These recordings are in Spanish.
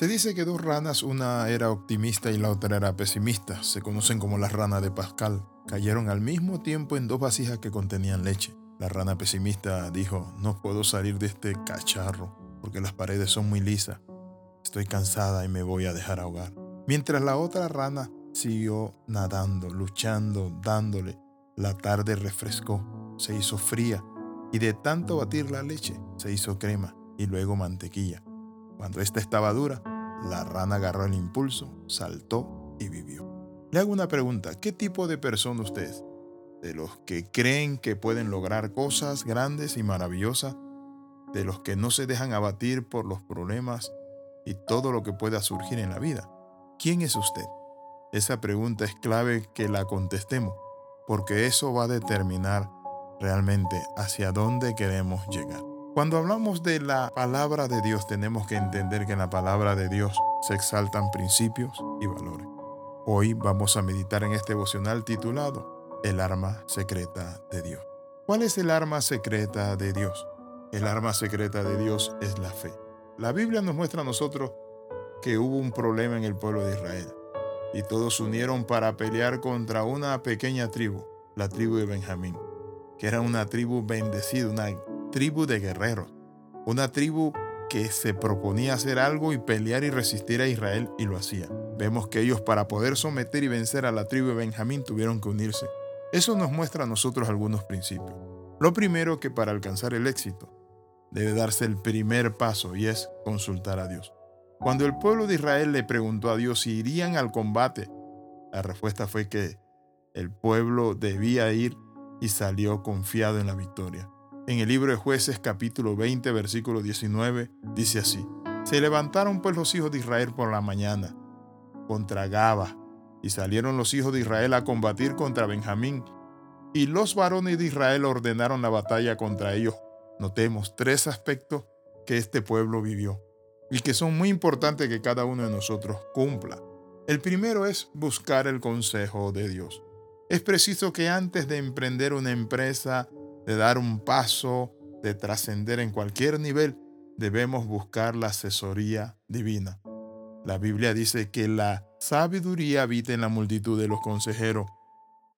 Se dice que dos ranas, una era optimista y la otra era pesimista, se conocen como las ranas de Pascal, cayeron al mismo tiempo en dos vasijas que contenían leche. La rana pesimista dijo, no puedo salir de este cacharro porque las paredes son muy lisas. Estoy cansada y me voy a dejar ahogar. Mientras la otra rana siguió nadando, luchando, dándole. La tarde refrescó, se hizo fría y de tanto batir la leche se hizo crema y luego mantequilla. Cuando esta estaba dura, la rana agarró el impulso, saltó y vivió. Le hago una pregunta, ¿qué tipo de persona usted es? ¿De los que creen que pueden lograr cosas grandes y maravillosas? ¿De los que no se dejan abatir por los problemas y todo lo que pueda surgir en la vida? ¿Quién es usted? Esa pregunta es clave que la contestemos, porque eso va a determinar realmente hacia dónde queremos llegar. Cuando hablamos de la palabra de Dios, tenemos que entender que en la palabra de Dios se exaltan principios y valores. Hoy vamos a meditar en este devocional titulado El arma secreta de Dios. ¿Cuál es el arma secreta de Dios? El arma secreta de Dios es la fe. La Biblia nos muestra a nosotros que hubo un problema en el pueblo de Israel y todos se unieron para pelear contra una pequeña tribu, la tribu de Benjamín, que era una tribu bendecida, una tribu de guerreros, una tribu que se proponía hacer algo y pelear y resistir a Israel y lo hacía. Vemos que ellos para poder someter y vencer a la tribu de Benjamín tuvieron que unirse. Eso nos muestra a nosotros algunos principios. Lo primero que para alcanzar el éxito debe darse el primer paso y es consultar a Dios. Cuando el pueblo de Israel le preguntó a Dios si irían al combate, la respuesta fue que el pueblo debía ir y salió confiado en la victoria. En el libro de jueces capítulo 20 versículo 19 dice así, Se levantaron pues los hijos de Israel por la mañana contra Gaba y salieron los hijos de Israel a combatir contra Benjamín y los varones de Israel ordenaron la batalla contra ellos. Notemos tres aspectos que este pueblo vivió y que son muy importantes que cada uno de nosotros cumpla. El primero es buscar el consejo de Dios. Es preciso que antes de emprender una empresa, de dar un paso, de trascender en cualquier nivel, debemos buscar la asesoría divina. La Biblia dice que la sabiduría habita en la multitud de los consejeros.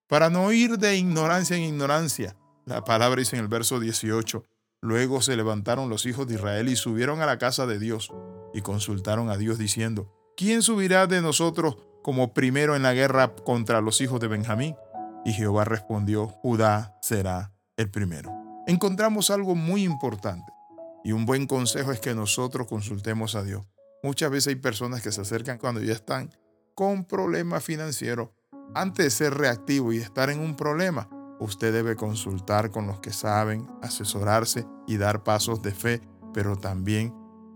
Para no ir de ignorancia en ignorancia, la palabra dice en el verso 18, Luego se levantaron los hijos de Israel y subieron a la casa de Dios y consultaron a Dios diciendo, ¿quién subirá de nosotros como primero en la guerra contra los hijos de Benjamín? Y Jehová respondió, Judá será el primero. Encontramos algo muy importante y un buen consejo es que nosotros consultemos a Dios. Muchas veces hay personas que se acercan cuando ya están con problemas financieros. Antes de ser reactivo y estar en un problema, usted debe consultar con los que saben, asesorarse y dar pasos de fe, pero también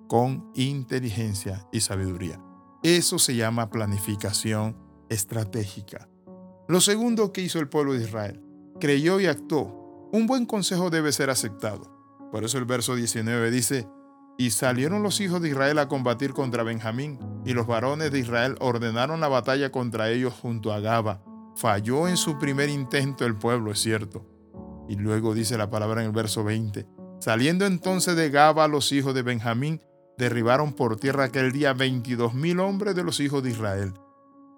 con inteligencia y sabiduría. Eso se llama planificación estratégica. Lo segundo que hizo el pueblo de Israel, creyó y actuó. Un buen consejo debe ser aceptado. Por eso el verso 19 dice, y salieron los hijos de Israel a combatir contra Benjamín, y los varones de Israel ordenaron la batalla contra ellos junto a Gaba Falló en su primer intento el pueblo, es cierto. Y luego dice la palabra en el verso 20. Saliendo entonces de Gaba los hijos de Benjamín, derribaron por tierra aquel día 22 mil hombres de los hijos de Israel.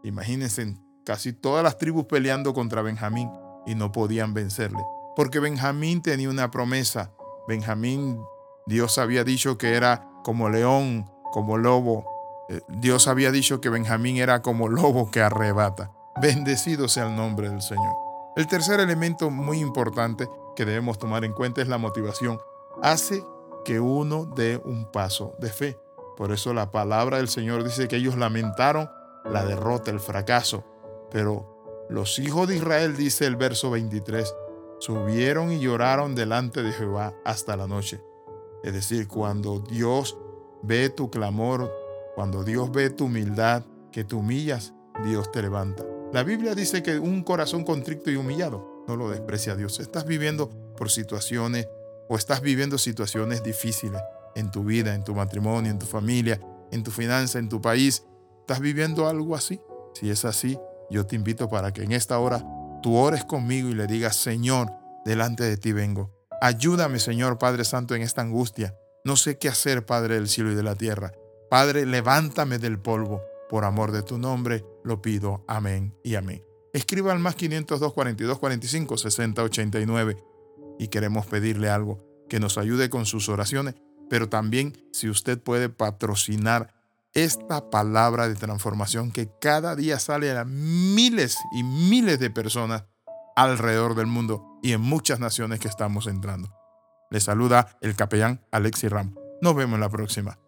Imagínense, casi todas las tribus peleando contra Benjamín y no podían vencerle. Porque Benjamín tenía una promesa. Benjamín, Dios había dicho que era como león, como lobo. Eh, Dios había dicho que Benjamín era como lobo que arrebata. Bendecido sea el nombre del Señor. El tercer elemento muy importante que debemos tomar en cuenta es la motivación. Hace que uno dé un paso de fe. Por eso la palabra del Señor dice que ellos lamentaron la derrota, el fracaso. Pero los hijos de Israel, dice el verso 23, subieron y lloraron delante de Jehová hasta la noche. Es decir, cuando Dios ve tu clamor, cuando Dios ve tu humildad, que te humillas, Dios te levanta. La Biblia dice que un corazón contrito y humillado no lo desprecia a Dios. Estás viviendo por situaciones o estás viviendo situaciones difíciles en tu vida, en tu matrimonio, en tu familia, en tu finanza, en tu país. ¿Estás viviendo algo así? Si es así, yo te invito para que en esta hora tú ores conmigo y le digas, Señor, delante de ti vengo. Ayúdame, Señor Padre Santo, en esta angustia. No sé qué hacer, Padre del cielo y de la tierra. Padre, levántame del polvo. Por amor de tu nombre, lo pido. Amén y amén. Escriba al más 502 42 45 60 89 y queremos pedirle algo que nos ayude con sus oraciones, pero también si usted puede patrocinar esta palabra de transformación que cada día sale a miles y miles de personas alrededor del mundo y en muchas naciones que estamos entrando. Le saluda el capellán Alexi Ram. Nos vemos en la próxima.